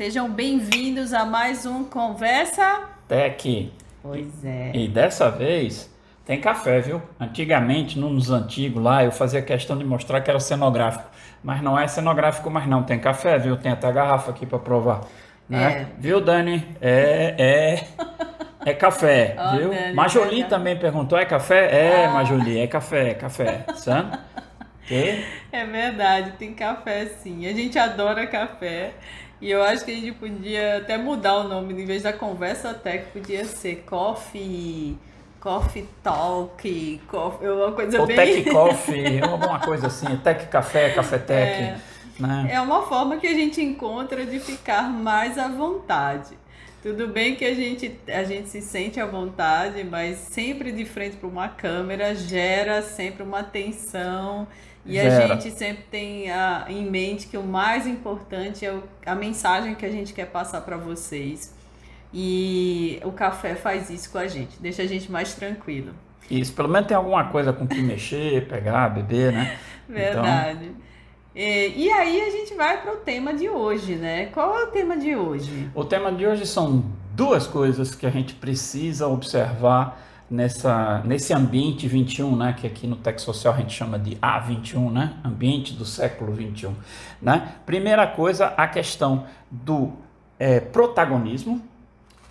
Sejam bem-vindos a mais um Conversa Tech. Pois é. E dessa vez tem café, viu? Antigamente, nos antigos lá, eu fazia questão de mostrar que era cenográfico. Mas não é cenográfico mais não. Tem café, viu? Tem até garrafa aqui para provar. Né? É. Viu, Dani? É, é, é café, Ó, viu? Dani, Majoli tá- também perguntou, é café? É, Ah. Majoli, é café, é café. Sabe? É verdade, tem café sim. A gente adora café. E eu acho que a gente podia até mudar o nome, em vez da conversa tech, podia ser Coffee, Coffee Talk, coffee, uma coisa Ou bem. Tech Coffee, alguma coisa assim. Tech Café, Café Tech. É. Né? É uma forma que a gente encontra de ficar mais à vontade. Tudo bem que a gente, a gente se sente à vontade, mas sempre de frente para uma câmera gera sempre uma tensão. E a Gera. gente sempre tem a- em mente que o mais importante é o- a mensagem que a gente quer passar para vocês. E o café faz isso com a gente, deixa a gente mais tranquilo. Isso, pelo menos tem alguma coisa com que mexer, pegar, beber, né? Verdade. E, e aí a gente vai para o tema de hoje, né? Qual é o tema de hoje? O tema de hoje são duas coisas que a gente precisa observar nessa, nesse ambiente 21, né? Que aqui no Tech Social a gente chama de A21, né? Ambiente do século 21, né? Primeira coisa, a questão do eh, protagonismo,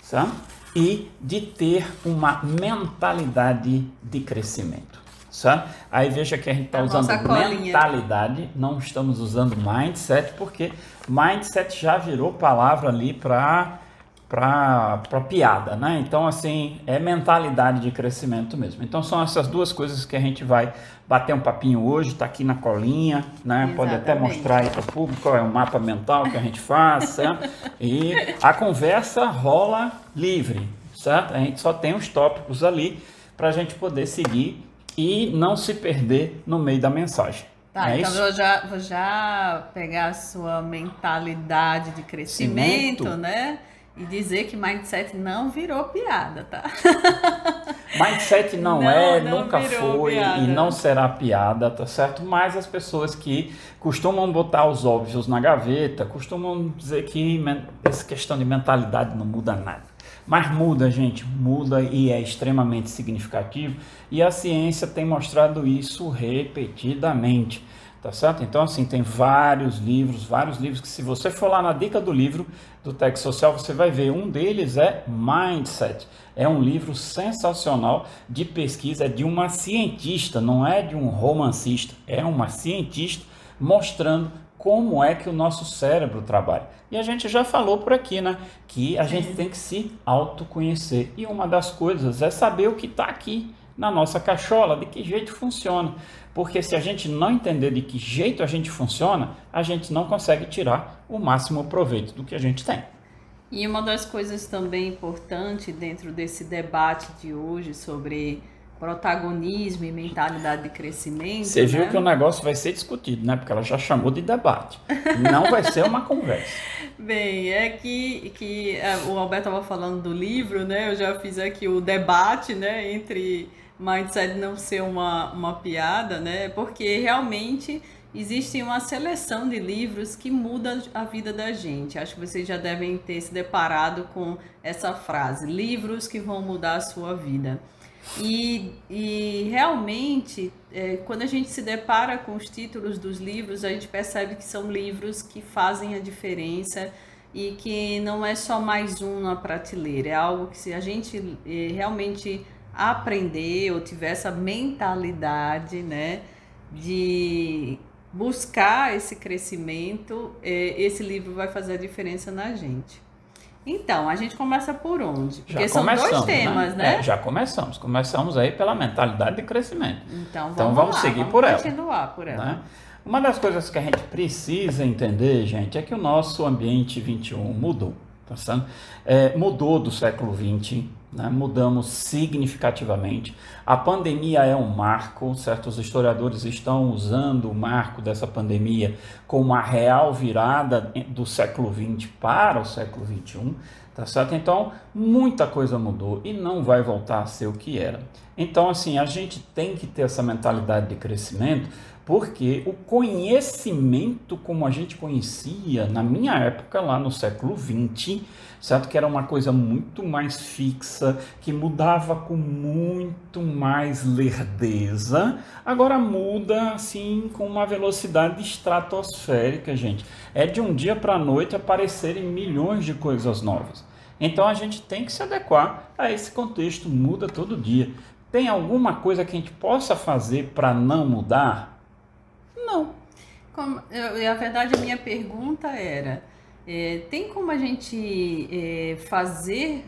sabe? E de ter uma mentalidade de crescimento. Sabe? Aí veja que a gente está usando mentalidade, não estamos usando mindset, porque mindset já virou palavra ali para para piada, né? Então, assim, é mentalidade de crescimento mesmo. Então, são essas duas coisas que a gente vai bater um papinho hoje, tá aqui na colinha, né? Pode até Exatamente. mostrar aí para o público qual é o mapa mental que a gente faz, certo? E a conversa rola livre, certo? A gente só tem os tópicos ali para a gente poder seguir e não se perder no meio da mensagem. Tá, é então isso? eu já, vou já pegar a sua mentalidade de crescimento, Cimento. né? E dizer que mindset não virou piada, tá? Mindset não, Não, é, não nunca foi piada. e não será piada, tá certo? Mas as pessoas que costumam botar os óbvios na gaveta, costumam dizer que essa questão de mentalidade não muda nada. Mas muda, gente, muda e é extremamente significativo. E a ciência tem mostrado isso repetidamente. Tá certo? Então, assim, tem vários livros, vários livros que, se você for lá na dica do livro do Tech Social, você vai ver. Um deles é Mindset. É um livro sensacional de pesquisa de uma cientista, não é de um romancista, é uma cientista mostrando como é que o nosso cérebro trabalha. E a gente já falou por aqui, né? Que a gente tem que se autoconhecer. E uma das coisas é saber o que está aqui na nossa cachola, de que jeito funciona. Porque se a gente não entender de que jeito a gente funciona, a gente não consegue tirar o máximo proveito do que a gente tem. E uma das coisas também importante dentro desse debate de hoje sobre protagonismo e mentalidade de crescimento. Você viu né? que o negócio vai ser discutido, né? Porque ela já chamou de debate. Não vai ser uma conversa. Bem, é que, que é, o Alberto estava falando do livro, né? Eu já fiz aqui o debate, né? Entre mindset não ser uma, uma piada, né? Porque realmente existe uma seleção de livros que muda a vida da gente. Acho que vocês já devem ter se deparado com essa frase: livros que vão mudar a sua vida. E, e realmente, é, quando a gente se depara com os títulos dos livros, a gente percebe que são livros que fazem a diferença e que não é só mais um na prateleira, é algo que se a gente eh, realmente aprender ou tiver essa mentalidade, né, de buscar esse crescimento, eh, esse livro vai fazer a diferença na gente. Então, a gente começa por onde? Porque Já são dois começamos, temas, né? É, já começamos. Começamos aí pela mentalidade de crescimento. Então vamos, Então, vamos lá, seguir vamos por ela, continuar por ela. né? Uma das coisas que a gente precisa entender, gente, é que o nosso ambiente 21 mudou. Tá? É, mudou do século 20, né? mudamos significativamente. A pandemia é um marco, certos historiadores estão usando o marco dessa pandemia como uma real virada do século 20 para o século 21. Tá certo? Então, muita coisa mudou e não vai voltar a ser o que era. Então, assim, a gente tem que ter essa mentalidade de crescimento, porque o conhecimento como a gente conhecia na minha época, lá no século XX, certo? Que era uma coisa muito mais fixa, que mudava com muito mais lerdeza, agora muda assim com uma velocidade estratosférica, gente. É de um dia para a noite aparecerem milhões de coisas novas. Então a gente tem que se adequar a esse contexto, muda todo dia. Tem alguma coisa que a gente possa fazer para não mudar? Não. Como, eu, a verdade, a minha pergunta era: é, tem como a gente é, fazer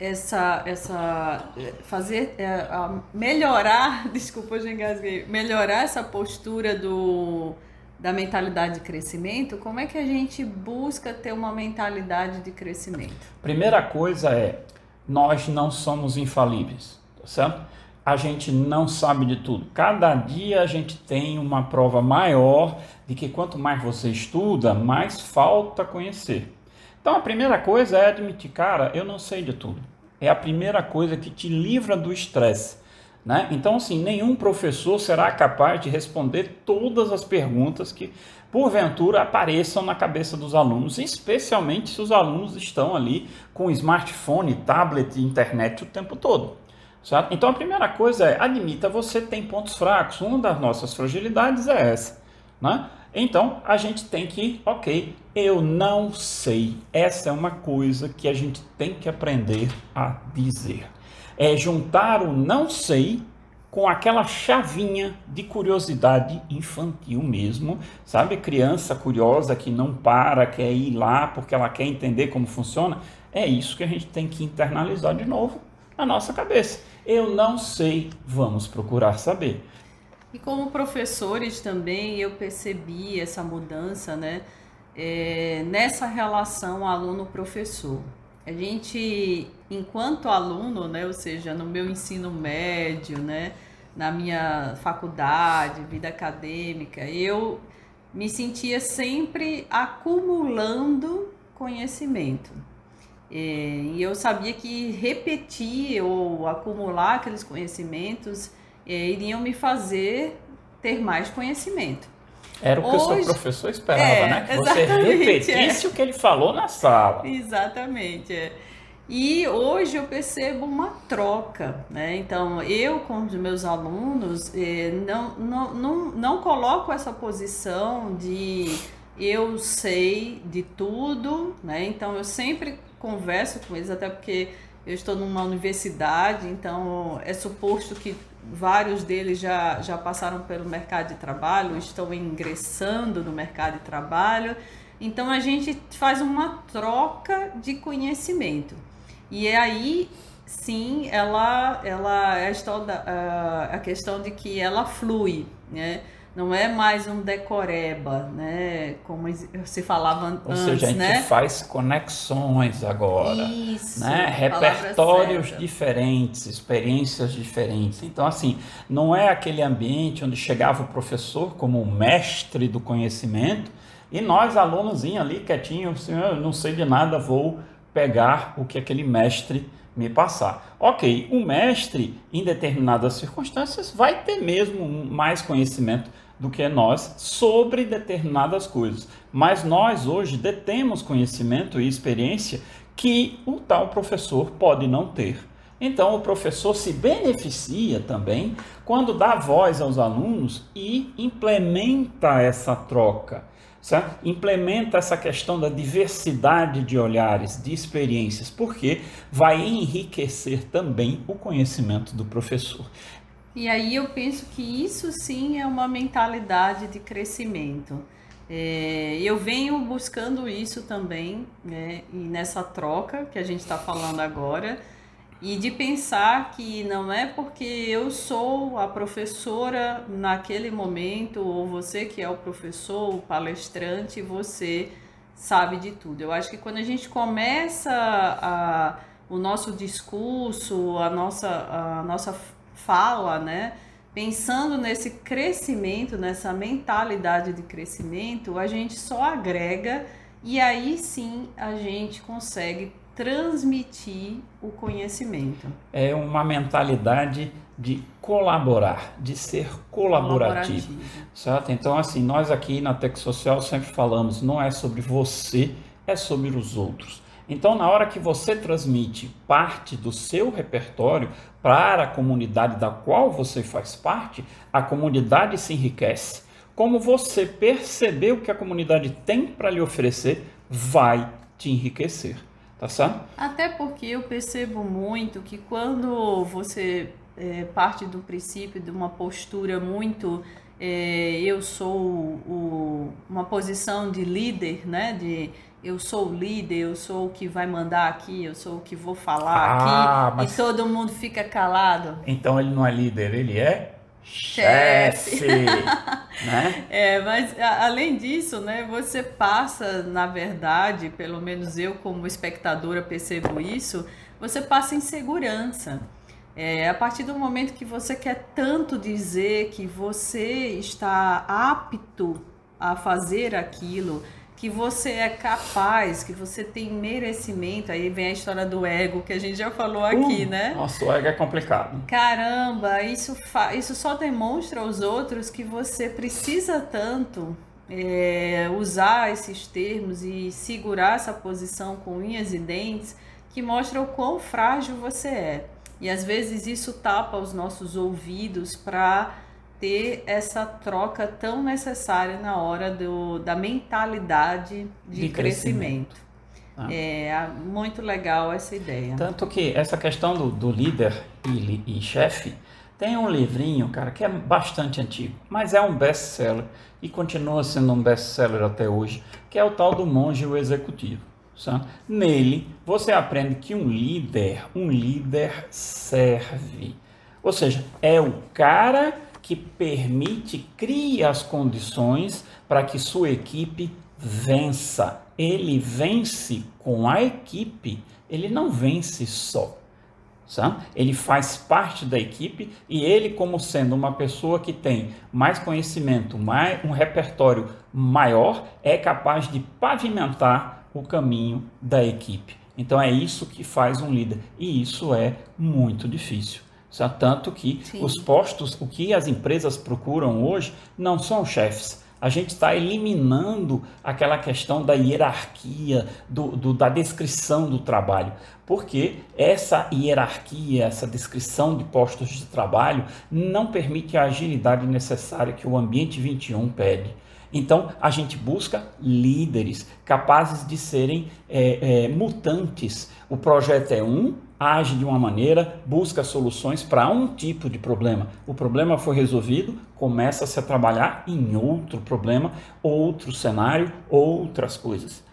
essa, essa fazer é, melhorar, desculpa, eu engasguei, melhorar essa postura do da mentalidade de crescimento, como é que a gente busca ter uma mentalidade de crescimento? Primeira coisa é, nós não somos infalíveis, tá certo? A gente não sabe de tudo. Cada dia a gente tem uma prova maior de que quanto mais você estuda, mais falta conhecer. Então a primeira coisa é admitir, cara, eu não sei de tudo. É a primeira coisa que te livra do estresse. Né? Então, assim, nenhum professor será capaz de responder todas as perguntas que, porventura, apareçam na cabeça dos alunos, especialmente se os alunos estão ali com smartphone, tablet, internet o tempo todo. Certo? Então a primeira coisa é admita você tem pontos fracos. Uma das nossas fragilidades é essa. Né? Então a gente tem que, ok, eu não sei. Essa é uma coisa que a gente tem que aprender a dizer. É juntar o não sei com aquela chavinha de curiosidade infantil mesmo, sabe? Criança curiosa que não para, quer ir lá porque ela quer entender como funciona. É isso que a gente tem que internalizar de novo na nossa cabeça. Eu não sei, vamos procurar saber. E como professores também eu percebi essa mudança, né? É, nessa relação aluno-professor. A gente, enquanto aluno, né, ou seja, no meu ensino médio, né, na minha faculdade, vida acadêmica, eu me sentia sempre acumulando conhecimento. É, e eu sabia que repetir ou acumular aqueles conhecimentos é, iriam me fazer ter mais conhecimento. Era o que Hoje, o seu professor esperava, é, né? Que você repetisse é. o que ele falou na sala. Exatamente. É. E hoje eu percebo uma troca, né? Então, eu com os meus alunos é, não, não, não, não coloco essa posição de eu sei de tudo, né? Então, eu sempre converso com eles, até porque eu estou numa universidade, então é suposto que vários deles já, já passaram pelo mercado de trabalho, estão ingressando no mercado de trabalho. Então a gente faz uma troca de conhecimento. E é aí sim ela ela é a, a questão de que ela flui, né? Não é mais um decoreba, né? Como se falava Ou antes, seja, a gente né? faz conexões agora, Isso, né? Repertórios diferentes, experiências diferentes. Então, assim, não é aquele ambiente onde chegava o professor como o mestre do conhecimento e nós, alunos, ali quietinhos, assim, eu não sei de nada, vou pegar o que aquele mestre me passar. Ok, o mestre, em determinadas circunstâncias, vai ter mesmo mais conhecimento do que nós sobre determinadas coisas. Mas nós hoje detemos conhecimento e experiência que o tal professor pode não ter. Então, o professor se beneficia também quando dá voz aos alunos e implementa essa troca. Certo? Implementa essa questão da diversidade de olhares, de experiências, porque vai enriquecer também o conhecimento do professor. E aí eu penso que isso sim é uma mentalidade de crescimento. É, eu venho buscando isso também, né, nessa troca que a gente está falando agora, e de pensar que não é porque eu sou a professora naquele momento, ou você que é o professor, o palestrante, você sabe de tudo. Eu acho que quando a gente começa a, o nosso discurso, a nossa, a nossa fala, né? Pensando nesse crescimento, nessa mentalidade de crescimento, a gente só agrega E aí sim a gente consegue transmitir o conhecimento. É uma mentalidade de colaborar, de ser colaborativo, colaborativo. certo? Então, assim, nós aqui na Tec Social sempre falamos, não é sobre você, é sobre os outros. Então, na hora que você transmite parte do seu repertório para a comunidade da qual você faz parte, a comunidade se enriquece. Como você perceber o que a comunidade tem para lhe oferecer, vai te enriquecer. Tá certo? Até porque eu percebo muito que quando você é, parte do princípio de uma postura muito é, eu sou o, uma posição de líder, né? De eu sou o líder, eu sou o que vai mandar aqui, eu sou o que vou falar ah, aqui, mas... e todo mundo fica calado. Então ele não é líder, ele é chefe. né? É, mas além disso, né, você passa, na verdade, pelo menos eu como espectadora percebo isso, você passa em segurança. É, a partir do momento que você quer tanto dizer que você está apto a fazer aquilo, que você é capaz, que você tem merecimento. Aí vem a história do ego que a gente já falou aqui, uh, né? Nossa, o ego é complicado. Caramba, isso, isso só demonstra aos outros que você precisa tanto é, usar esses termos e segurar essa posição com unhas e dentes, que mostra o quão frágil você é. E às vezes isso tapa os nossos ouvidos para ter essa troca tão necessária na hora do, da mentalidade de, de crescimento. crescimento. Ah. É muito legal essa ideia. Tanto que essa questão do, do líder e, e chefe tem um livrinho, cara, que é bastante antigo, mas é um best-seller e continua sendo um best-seller até hoje, que é o tal do Monge o Executivo. Sabe? Nele, você aprende que um líder, um líder serve. Ou seja, é o cara que permite, cria as condições para que sua equipe vença. Ele vence com a equipe, ele não vence só. Sabe? Ele faz parte da equipe e ele, como sendo uma pessoa que tem mais conhecimento, mais, um repertório maior, é capaz de pavimentar o caminho da equipe. Então é isso que faz um líder e isso é muito difícil. Tanto que Sim. os postos, o que as empresas procuram hoje, não são chefes. A gente está eliminando aquela questão da hierarquia, do, do, da descrição do trabalho. Porque essa hierarquia, essa descrição de postos de trabalho não permite a agilidade necessária que o ambiente 21 pede. Então, a gente busca líderes capazes de serem é, é, mutantes. O projeto é um, age de uma maneira, busca soluções para um tipo de problema. O problema foi resolvido, começa-se a trabalhar em outro problema, outro cenário, outras coisas.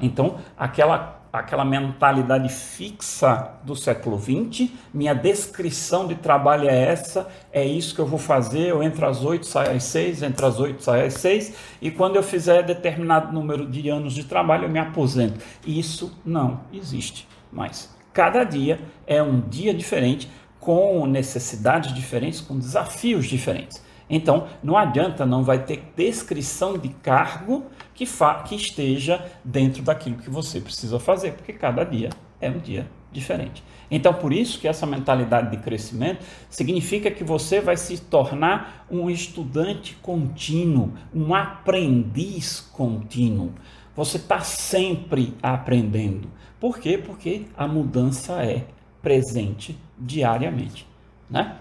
Então, aquela aquela mentalidade fixa do século XX, minha descrição de trabalho é essa, é isso que eu vou fazer, eu entro às 8, saio às 6, entro às 8, saio às 6, e quando eu fizer determinado número de anos de trabalho, eu me aposento. Isso não existe mais. Cada dia é um dia diferente, com necessidades diferentes, com desafios diferentes. Então, não adianta, não vai ter descrição de cargo que, que esteja dentro daquilo que você precisa fazer, porque cada dia é um dia diferente. Então, por isso que essa mentalidade de crescimento significa que você vai se tornar um estudante contínuo, um aprendiz contínuo. Você está sempre aprendendo. Por quê? Porque a mudança é presente diariamente, né?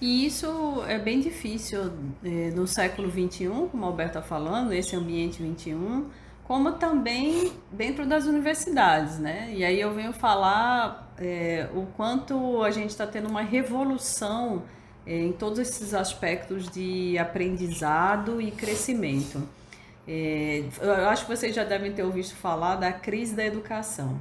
E isso é bem difícil é, no século XXI, como o Alberto está falando, esse ambiente 21, como também dentro das universidades, né? E aí eu venho falar é, o quanto a gente está tendo uma revolução é, em todos esses aspectos de aprendizado e crescimento. É, eu acho que vocês já devem ter ouvido falar da crise da educação.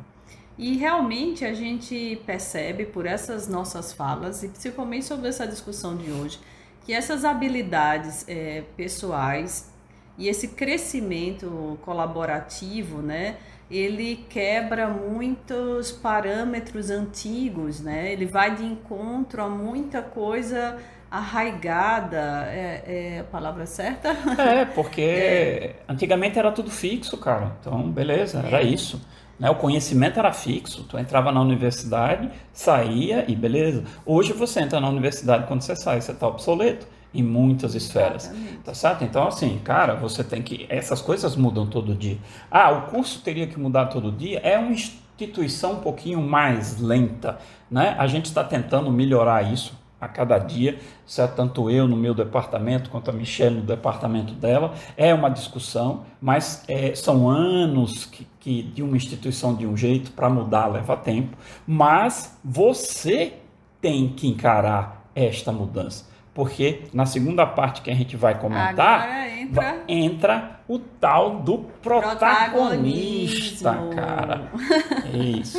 E realmente a gente percebe por essas nossas falas, e principalmente sobre essa discussão de hoje, que essas habilidades é, pessoais e esse crescimento colaborativo, né, ele quebra muitos parâmetros antigos, né? Ele vai de encontro a muita coisa arraigada, é, é, a palavra certa? É, porque é. antigamente era tudo fixo, cara. Então, beleza, era é. isso. Né? O conhecimento era fixo. Tu entrava na universidade, saía e beleza. Hoje você entra na universidade, quando você sai, você está obsoleto em muitas esferas. Exatamente. Tá certo? Então, assim, cara, você tem que. Essas coisas mudam todo dia. Ah, o curso teria que mudar todo dia? É uma instituição um pouquinho mais lenta. Né? A gente está tentando melhorar isso a cada dia, certo? tanto eu no meu departamento quanto a Michelle no departamento dela, é uma discussão, mas é, são anos que, que de uma instituição de um jeito para mudar leva tempo, mas você tem que encarar esta mudança porque na segunda parte que a gente vai comentar, entra... entra o tal do protagonista, cara. Isso.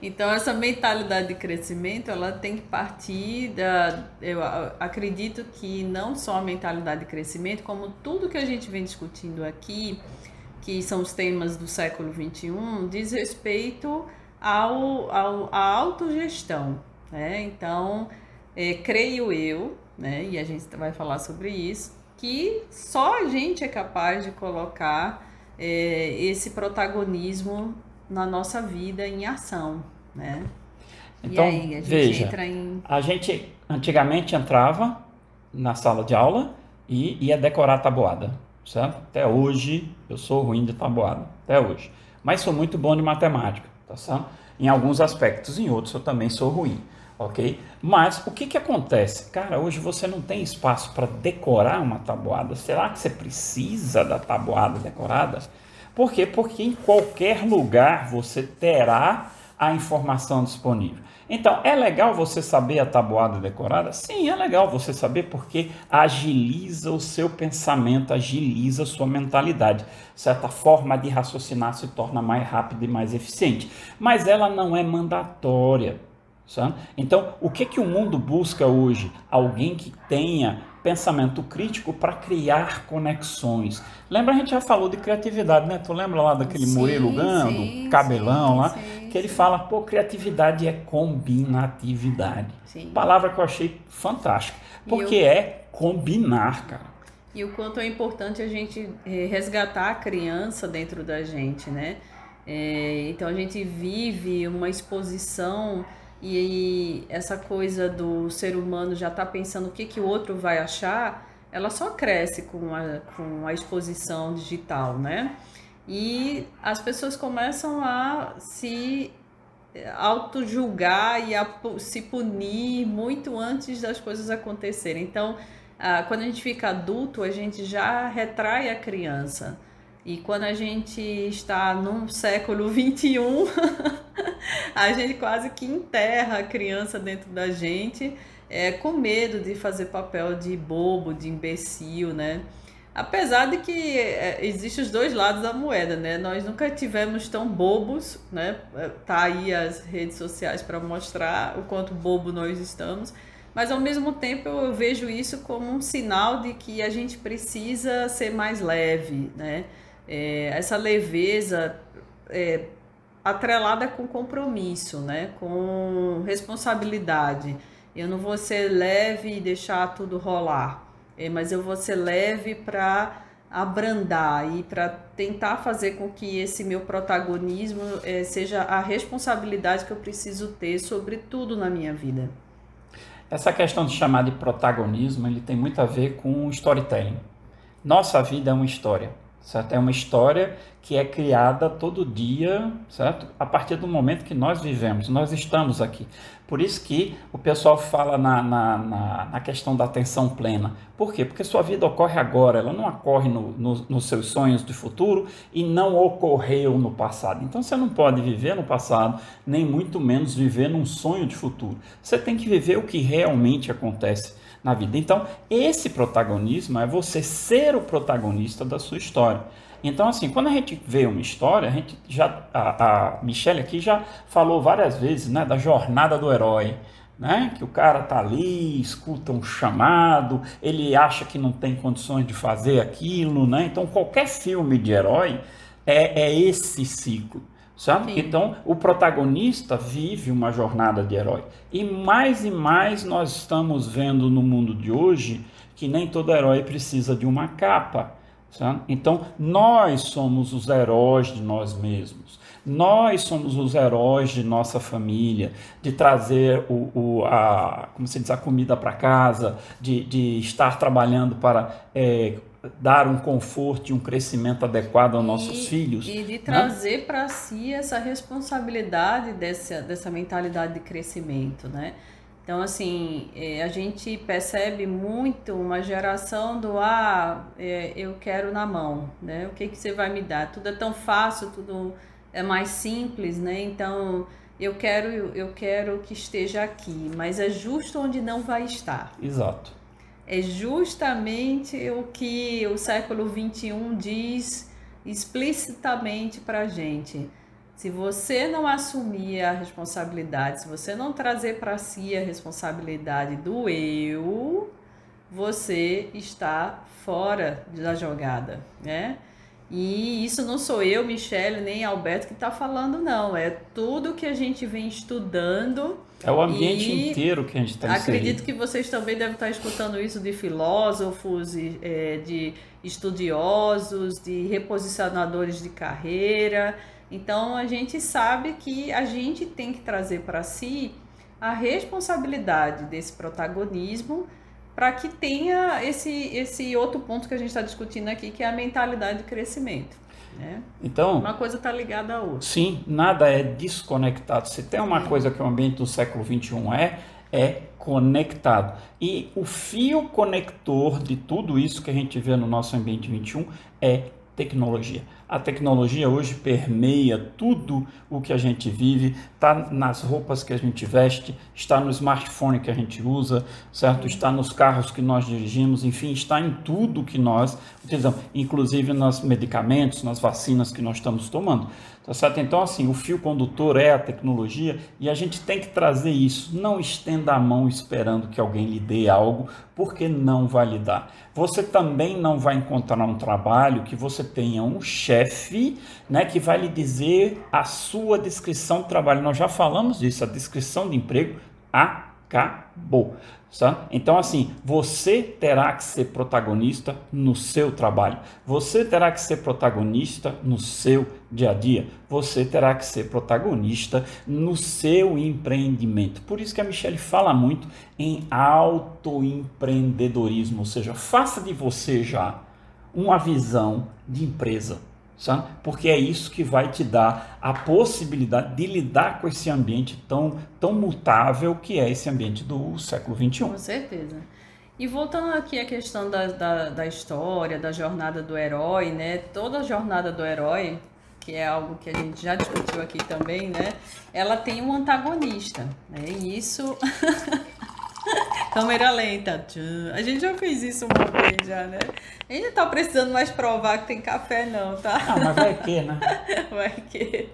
Então essa mentalidade de crescimento, ela tem que partir da, eu acredito que não só a mentalidade de crescimento, como tudo que a gente vem discutindo aqui, que são os temas do século 21, diz respeito ao, ao à autogestão, né? Então, é, creio eu né? E a gente vai falar sobre isso, que só a gente é capaz de colocar é, esse protagonismo na nossa vida em ação, né? Então, e aí, a gente veja, entra em... a gente antigamente entrava na sala de aula e ia decorar a tabuada, certo? Até hoje eu sou ruim de tabuada, até hoje. Mas sou muito bom de matemática, tá certo? Em alguns aspectos, em outros eu também sou ruim ok? Mas o que, que acontece? Cara, hoje você não tem espaço para decorar uma tabuada. Será que você precisa da tabuada decorada? Por quê? Porque em qualquer lugar você terá a informação disponível. Então, é legal você saber a tabuada decorada? Sim, é legal você saber porque agiliza o seu pensamento, agiliza a sua mentalidade. Certa forma de raciocinar se torna mais rápida e mais eficiente. Mas ela não é mandatória. Sabe? Então, o que, que o mundo busca hoje? Alguém que tenha pensamento crítico para criar conexões. Lembra, a gente já falou de criatividade, né? Tu lembra lá daquele sim, Murilo Gando, sim, cabelão sim, lá? Sim, que ele fala, pô, criatividade é combinatividade. Palavra que eu achei fantástica. Porque eu... é combinar, cara. E o quanto é importante a gente eh, resgatar a criança dentro da gente, né? É, então a gente vive uma exposição e essa coisa do ser humano já tá pensando o que, que o outro vai achar, ela só cresce com a, com a exposição digital, né? E as pessoas começam a se auto-julgar e a se punir muito antes das coisas acontecerem. Então, ah, quando a gente fica adulto, a gente já retrai a criança. E quando a gente está num século 21, a gente quase que enterra a criança dentro da gente, é, com medo de fazer papel de bobo, de imbecil, né? Apesar de que é, existem os dois lados da moeda, né? Nós nunca tivemos tão bobos, né? Tá aí as redes sociais para mostrar o quanto bobo nós estamos. Mas ao mesmo tempo eu vejo isso como um sinal de que a gente precisa ser mais leve, né? É, essa leveza é, atrelada com compromisso, né? com responsabilidade. Eu não vou ser leve e deixar tudo rolar, é, mas eu vou ser leve para abrandar e para tentar fazer com que esse meu protagonismo é, seja a responsabilidade que eu preciso ter sobre tudo na minha vida. Essa questão de chamar de protagonismo, ele tem muito a ver com storytelling. Nossa vida é uma história certo? É uma história que é criada todo dia, certo? A partir do momento que nós vivemos, nós estamos aqui. Por isso que o pessoal fala na, na, na, na questão da atenção plena. Por quê? Porque sua vida ocorre agora, ela não ocorre no, no, nos seus sonhos do futuro e não ocorreu no passado. Então você não pode viver no passado, nem muito menos viver num sonho de futuro. Você tem que viver o que realmente acontece na vida. Então, esse protagonismo é você ser o protagonista da sua história. Então, assim, quando a gente vê uma história, a gente já a, a Michelle aqui já falou várias vezes, né, da jornada do herói, né? Que o cara tá ali, escuta um chamado, ele acha que não tem condições de fazer aquilo, né? Então, qualquer filme de herói é, é esse ciclo Sabe? Sim. Então, o protagonista vive uma jornada de herói. E mais e mais nós estamos vendo no mundo de hoje que nem todo herói precisa de uma capa. Sabe? Então, nós somos os heróis de nós mesmos. Nós somos os heróis de nossa família, de trazer o, o a, como se diz, a comida para casa, de, de estar trabalhando para é, dar um conforto e um crescimento adequado aos nossos e, filhos. E de né? trazer para si essa responsabilidade dessa, dessa mentalidade de crescimento, né? Então, assim, é, a gente percebe muito uma geração do ah, é, eu quero na mão, né? O que, que você vai me dar? Tudo é tão fácil, tudo é mais simples, né? Então, eu quero, eu quero que esteja aqui, mas é justo onde não vai estar. Exato é justamente o que o século XXI diz explicitamente para a gente. Se você não assumir a responsabilidade, se você não trazer para si a responsabilidade do eu, você está fora da jogada, né? E isso não sou eu, Michele, nem Alberto que está falando, não. É tudo que a gente vem estudando. É o ambiente inteiro que a gente está Acredito que vocês também devem estar escutando isso de filósofos, é, de estudiosos, de reposicionadores de carreira. Então a gente sabe que a gente tem que trazer para si a responsabilidade desse protagonismo para que tenha esse, esse outro ponto que a gente está discutindo aqui, que é a mentalidade de crescimento. Né? Então, uma coisa está ligada à outra. Sim, nada é desconectado. Se tem uma coisa que o ambiente do século XXI é, é conectado. E o fio conector de tudo isso que a gente vê no nosso ambiente 21 é tecnologia. A tecnologia hoje permeia tudo o que a gente vive, está nas roupas que a gente veste, está no smartphone que a gente usa, certo? Está nos carros que nós dirigimos, enfim, está em tudo que nós utilizamos, inclusive nos medicamentos, nas vacinas que nós estamos tomando. Tá certo? Então, assim, o fio condutor é a tecnologia e a gente tem que trazer isso. Não estenda a mão esperando que alguém lhe dê algo, porque não vai lhe dar. Você também não vai encontrar um trabalho que você tenha um chefe né, que vai lhe dizer a sua descrição de trabalho. Nós já falamos disso, a descrição de emprego acabou. Tá? Então, assim, você terá que ser protagonista no seu trabalho, você terá que ser protagonista no seu dia a dia, você terá que ser protagonista no seu empreendimento. Por isso que a Michelle fala muito em autoempreendedorismo, ou seja, faça de você já uma visão de empresa sabe? Porque é isso que vai te dar a possibilidade de lidar com esse ambiente tão, tão mutável que é esse ambiente do século XXI. Com certeza. E voltando aqui à questão da, da, da história, da jornada do herói, né? Toda a jornada do herói, que é algo que a gente já discutiu aqui também, né? Ela tem um antagonista, né? E isso Câmera lenta. A gente já fez isso uma vez já, né? A gente não tá precisando mais provar que tem café não, tá? Ah, mas vai que, né? Vai que.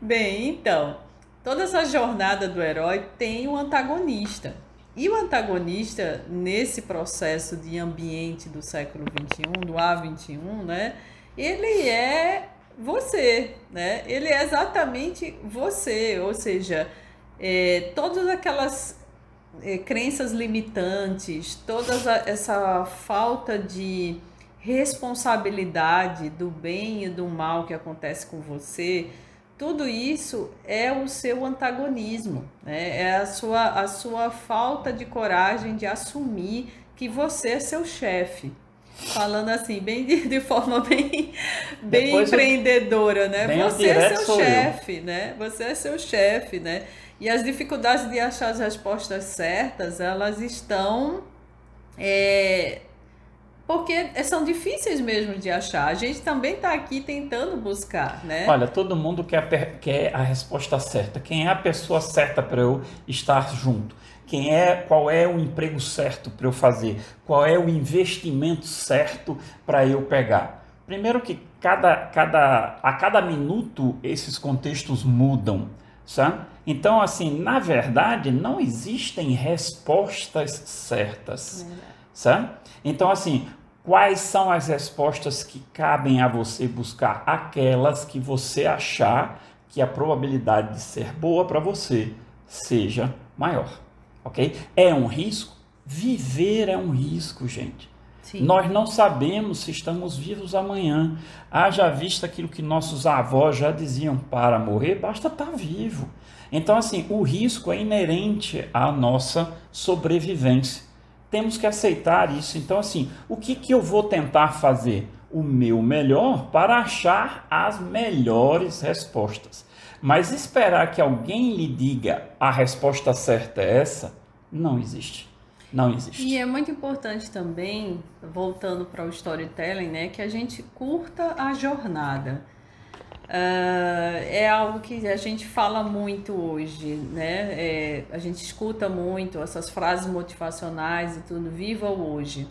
Bem, então, toda essa jornada do herói tem um antagonista. E o antagonista, nesse processo de ambiente do século XXI, do A21, né? Ele é você, né? Ele é exatamente você, ou seja, é, todas aquelas é, crenças limitantes, toda essa falta de responsabilidade do bem e do mal que acontece com você, tudo isso é o seu antagonismo, né? é a sua, a sua falta de coragem de assumir que você é seu chefe. Falando assim, bem de, de forma bem, bem empreendedora, né? Você é seu chefe, né? Você é seu chefe, né? E as dificuldades de achar as respostas certas, elas estão. É, porque são difíceis mesmo de achar. A gente também está aqui tentando buscar, né? Olha, todo mundo quer, quer a resposta certa. Quem é a pessoa certa para eu estar junto? Quem é, qual é o emprego certo para eu fazer? Qual é o investimento certo para eu pegar? Primeiro que cada, cada, a cada minuto esses contextos mudam, sabe? Então, assim, na verdade, não existem respostas certas, sabe? Então, assim, quais são as respostas que cabem a você buscar? Aquelas que você achar que a probabilidade de ser boa para você seja maior, ok? É um risco? Viver é um risco, gente. Sim. Nós não sabemos se estamos vivos amanhã. Haja vista aquilo que nossos avós já diziam: para morrer, basta estar tá vivo. Então, assim, o risco é inerente à nossa sobrevivência. Temos que aceitar isso. Então, assim, o que, que eu vou tentar fazer? O meu melhor para achar as melhores respostas. Mas esperar que alguém lhe diga a resposta certa é essa, não existe. Não existe. E é muito importante também, voltando para o storytelling, né, que a gente curta a jornada. Uh, é algo que a gente fala muito hoje, né? É, a gente escuta muito essas frases motivacionais e tudo, viva o hoje.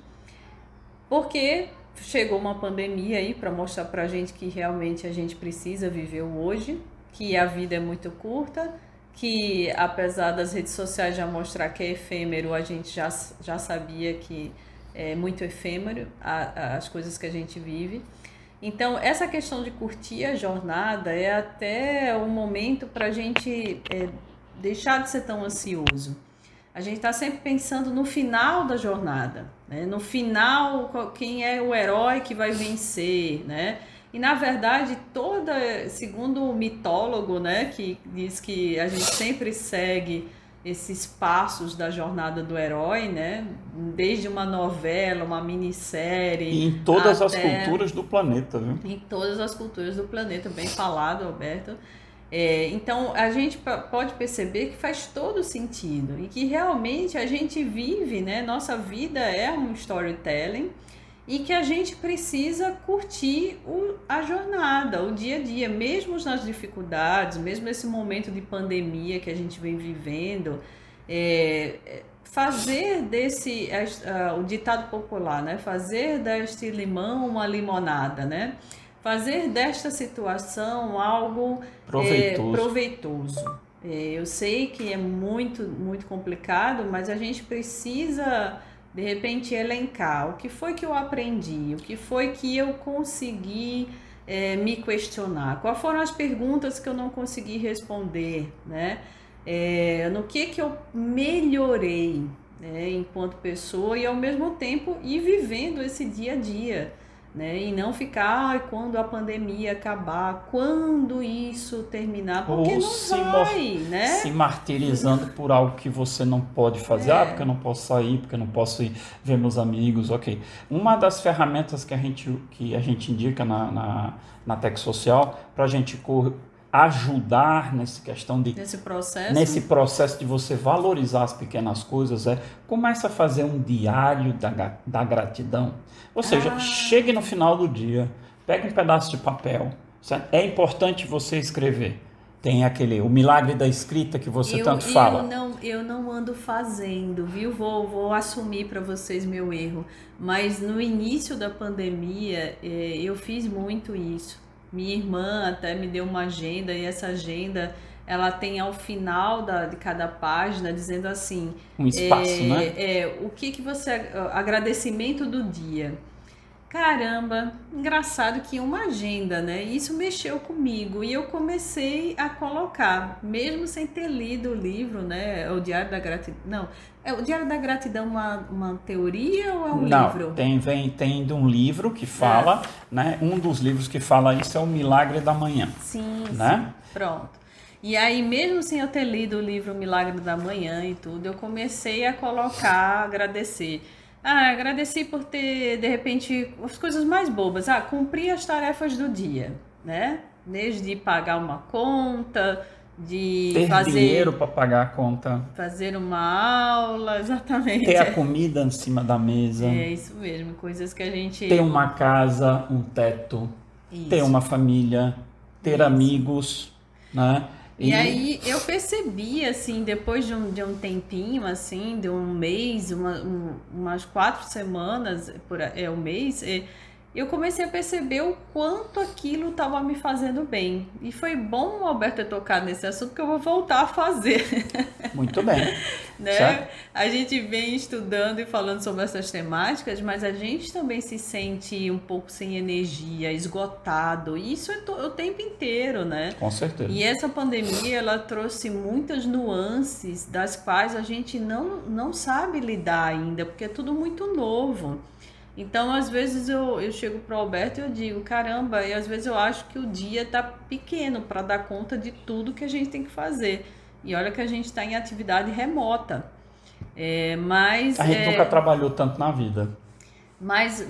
Porque chegou uma pandemia aí para mostrar para a gente que realmente a gente precisa viver o hoje, que a vida é muito curta, que apesar das redes sociais já mostrar que é efêmero, a gente já, já sabia que é muito efêmero a, as coisas que a gente vive. Então, essa questão de curtir a jornada é até um momento para a gente é, deixar de ser tão ansioso. A gente está sempre pensando no final da jornada, né? no final, quem é o herói que vai vencer, né? E na verdade, toda, segundo o mitólogo, né, que diz que a gente sempre segue esses passos da jornada do herói, né? Desde uma novela, uma minissérie. E em todas as culturas do planeta, viu? Em todas as culturas do planeta, bem falado, Alberto. É, então a gente pode perceber que faz todo sentido e que realmente a gente vive, né? Nossa vida é um storytelling e que a gente precisa curtir o, a jornada, o dia a dia, mesmo nas dificuldades, mesmo nesse momento de pandemia que a gente vem vivendo, é, é fazer desse uh, o ditado popular, né? Fazer deste limão uma limonada, né? Fazer desta situação algo proveitoso. É, proveitoso. É, eu sei que é muito muito complicado, mas a gente precisa de repente elencar. O que foi que eu aprendi, o que foi que eu consegui é, me questionar, quais foram as perguntas que eu não consegui responder, né? É, no que que eu melhorei né, enquanto pessoa e ao mesmo tempo ir vivendo esse dia a dia né? E não ficar ah, quando a pandemia acabar, quando isso terminar, porque Ou não se vai, né? Se martirizando por algo que você não pode fazer, é. ah, porque eu não posso sair, porque eu não posso ir ver meus amigos, ok. Uma das ferramentas que a gente, que a gente indica na, na, na Tech Social para a gente ajudar nessa questão de nesse processo. nesse processo de você valorizar as pequenas coisas é começa a fazer um diário da, da gratidão. Ou seja ah. chegue no final do dia pegue um pedaço de papel certo? é importante você escrever. Tem aquele o milagre da escrita que você eu, tanto fala. eu não eu não ando fazendo viu? Vou vou assumir para vocês meu erro. Mas no início da pandemia eh, eu fiz muito isso minha irmã até me deu uma agenda e essa agenda ela tem ao final da, de cada página dizendo assim um espaço, é, né? É, o que que você agradecimento do dia. Caramba, engraçado que uma agenda, né? Isso mexeu comigo e eu comecei a colocar, mesmo sem ter lido o livro, né? O Diário da Gratidão. Não, é o Diário da Gratidão uma, uma teoria ou é um Não, livro? Tem, vem, tem de um livro que fala, é. né? Um dos livros que fala isso é o Milagre da Manhã. Sim, né? Sim. Pronto. E aí, mesmo sem eu ter lido o livro Milagre da Manhã e tudo, eu comecei a colocar, agradecer. Ah, agradeci por ter, de repente, as coisas mais bobas. Ah, cumprir as tarefas do dia, né? Desde pagar uma conta, de ter fazer dinheiro para pagar a conta, fazer uma aula, exatamente. Ter a comida em cima da mesa. É isso mesmo, coisas que a gente ter uma casa, um teto, isso. ter uma família, ter isso. amigos, né? E, e, aí eu percebi, assim, depois de um, de um tempinho, assim, de um mês, uma, um, umas quatro semanas, por, é um mês, é, eu comecei a perceber o quanto aquilo estava me fazendo bem. E foi bom o Alberto ter tocado nesse assunto, que eu vou voltar a fazer. Muito bem. né? A gente vem estudando e falando sobre essas temáticas, mas a gente também se sente um pouco sem energia, esgotado. E isso é o tempo inteiro, né? Com certeza. E essa pandemia, ela trouxe muitas nuances das quais a gente não, não sabe lidar ainda, porque é tudo muito novo. Então, às vezes eu, eu chego pro Alberto e eu digo, caramba, e às vezes eu acho que o dia tá pequeno para dar conta de tudo que a gente tem que fazer. E olha que a gente está em atividade remota. É, mas a gente é, nunca trabalhou tanto na vida. Mas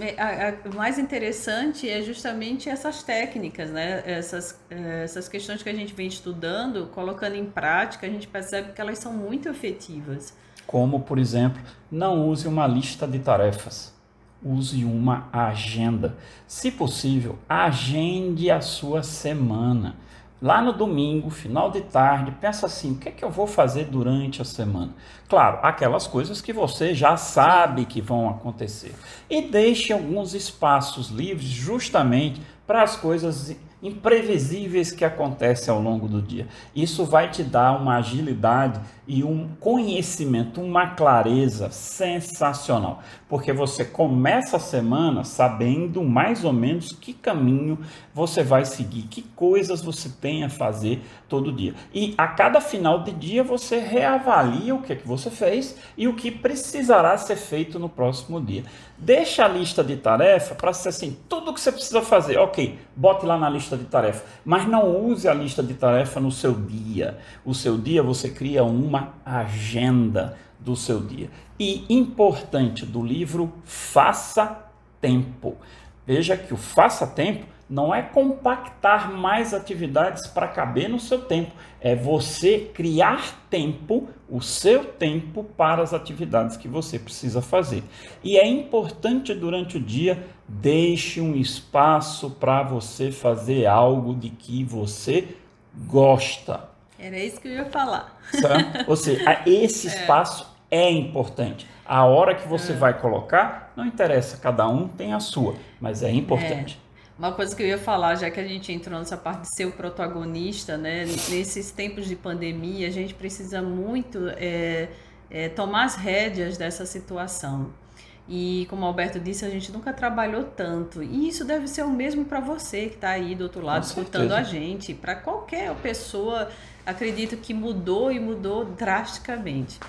o mais interessante é justamente essas técnicas, né? Essas, é, essas questões que a gente vem estudando, colocando em prática, a gente percebe que elas são muito efetivas. Como, por exemplo, não use uma lista de tarefas use uma agenda. Se possível, agende a sua semana. Lá no domingo, final de tarde, pensa assim: o que é que eu vou fazer durante a semana? Claro, aquelas coisas que você já sabe que vão acontecer. E deixe alguns espaços livres justamente para as coisas imprevisíveis que acontecem ao longo do dia. Isso vai te dar uma agilidade e um conhecimento, uma clareza sensacional, porque você começa a semana sabendo mais ou menos que caminho você vai seguir, que coisas você tem a fazer todo dia. E a cada final de dia você reavalia o que, é que você fez e o que precisará ser feito no próximo dia. Deixa a lista de tarefa para ser assim, tudo que você precisa fazer, ok, bote lá na lista de tarefa, mas não use a lista de tarefa no seu dia. O seu dia você cria uma agenda do seu dia. E importante do livro, faça tempo. Veja que o faça tempo não é compactar mais atividades para caber no seu tempo, é você criar tempo, o seu tempo para as atividades que você precisa fazer. E é importante durante o dia deixe um espaço para você fazer algo de que você gosta. Era isso que eu ia falar. Ou seja, esse é. espaço é, é importante. A hora que você é. vai colocar, não interessa, cada um tem a sua, mas é importante. É. Uma coisa que eu ia falar, já que a gente entrou nessa parte de ser o protagonista, né? Nesses tempos de pandemia, a gente precisa muito é, é, tomar as rédeas dessa situação. E como o Alberto disse, a gente nunca trabalhou tanto. E isso deve ser o mesmo para você que está aí do outro lado escutando a gente. Para qualquer pessoa, acredito que mudou e mudou drasticamente.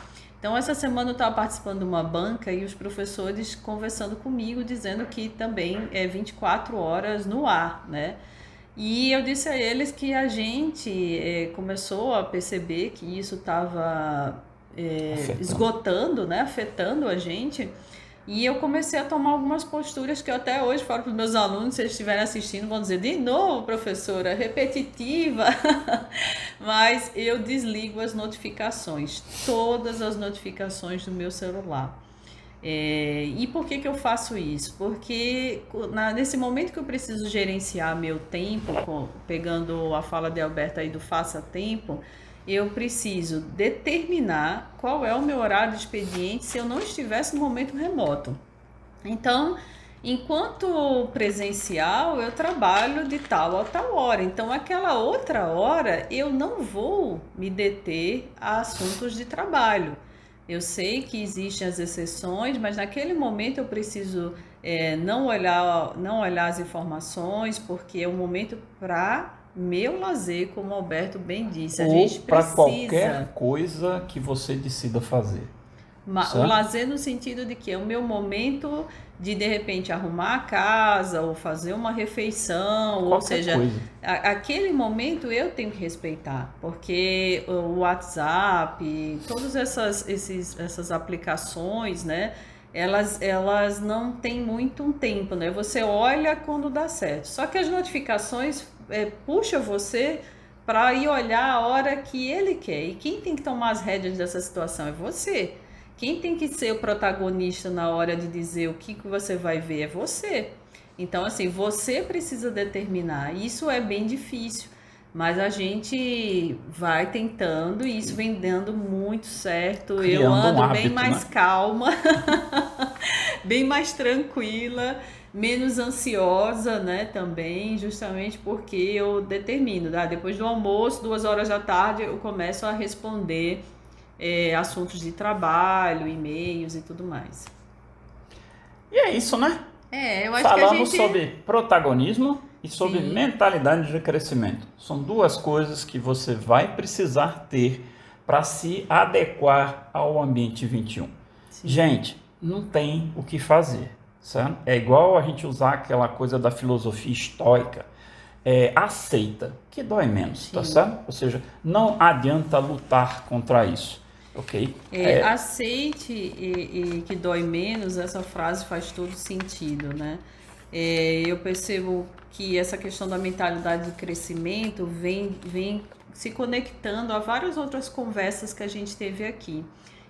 Então, essa semana eu estava participando de uma banca e os professores conversando comigo, dizendo que também é 24 horas no ar, né? E eu disse a eles que a gente é, começou a perceber que isso estava é, esgotando, né? Afetando a gente. E eu comecei a tomar algumas posturas que eu até hoje falo para os meus alunos, se eles estiverem assistindo, vão dizer, de novo, professora, repetitiva. Mas eu desligo as notificações, todas as notificações do meu celular. É, e por que, que eu faço isso? Porque na, nesse momento que eu preciso gerenciar meu tempo, com, pegando a fala de Alberto aí do faça tempo, eu preciso determinar qual é o meu horário de expediente se eu não estivesse no momento remoto. Então, enquanto presencial, eu trabalho de tal a tal hora. Então, aquela outra hora, eu não vou me deter a assuntos de trabalho. Eu sei que existem as exceções, mas naquele momento eu preciso é, não, olhar, não olhar as informações, porque é o momento para meu lazer, como o Alberto bem disse. A Ou gente para qualquer coisa que você decida fazer. o lazer no sentido de que é o meu momento de de repente arrumar a casa ou fazer uma refeição, qualquer ou seja, a, aquele momento eu tenho que respeitar, porque o WhatsApp, todas essas, esses, essas aplicações, né? elas, elas não têm muito um tempo, né? Você olha quando dá certo. Só que as notificações é, puxa você para ir olhar a hora que ele quer. E quem tem que tomar as rédeas dessa situação é você. Quem tem que ser o protagonista na hora de dizer o que, que você vai ver é você. Então, assim, você precisa determinar. Isso é bem difícil. Mas a gente vai tentando e isso vem dando muito certo. Criando eu ando um hábito, bem mais né? calma. bem mais tranquila, menos ansiosa, né? Também, justamente porque eu determino, tá? depois do almoço, duas horas da tarde, eu começo a responder é, assuntos de trabalho, e-mails e tudo mais. E é isso, né? É, eu acho Falamos que a gente... sobre protagonismo e sobre Sim. mentalidade de crescimento. São duas coisas que você vai precisar ter para se adequar ao ambiente 21. Sim. Gente, não tem o que fazer, certo? É igual a gente usar aquela coisa da filosofia estoica. É, aceita, que dói menos, tá Sim. certo? Ou seja, não adianta lutar contra isso, ok? É, É, aceite e, e que dói menos, essa frase faz todo sentido, né? É, eu percebo que essa questão da mentalidade de crescimento vem, vem se conectando a várias outras conversas que a gente teve aqui.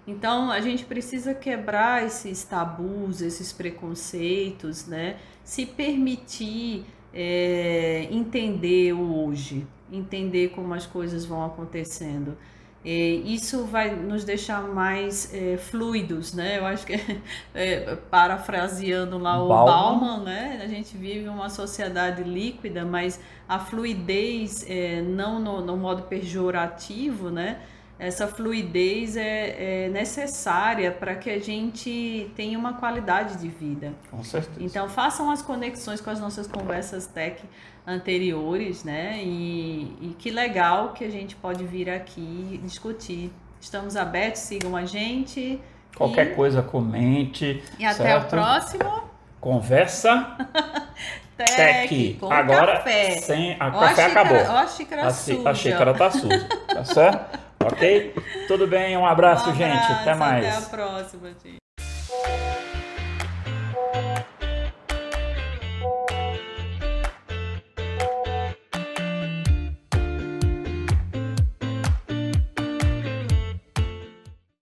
Então, a gente precisa quebrar esses tabus, esses preconceitos, né? Se permitir é, entender o hoje, entender como as coisas vão acontecendo. É, isso vai nos deixar mais é, fluidos, né? Eu acho que, é, parafraseando lá o Bauman. Bauman, né? A gente vive uma sociedade líquida, mas a fluidez, é, não no, no modo pejorativo, né? Essa fluidez é, é necessária para que a gente tenha uma qualidade de vida. com certeza. Então façam as conexões com as nossas conversas tech anteriores, né? E, e que legal que a gente pode vir aqui discutir. Estamos abertos, sigam a gente. Qualquer e, coisa, comente. E até certo? o próximo Conversa Tech, Tech. com Acabou. café. Sem, a Ó café xícara- acabou. Ó a xícara A, suja. a xícara tá suja, tá certo? ok? Tudo bem, um abraço, Um gente. Até abraço, mais. Até a próxima, gente.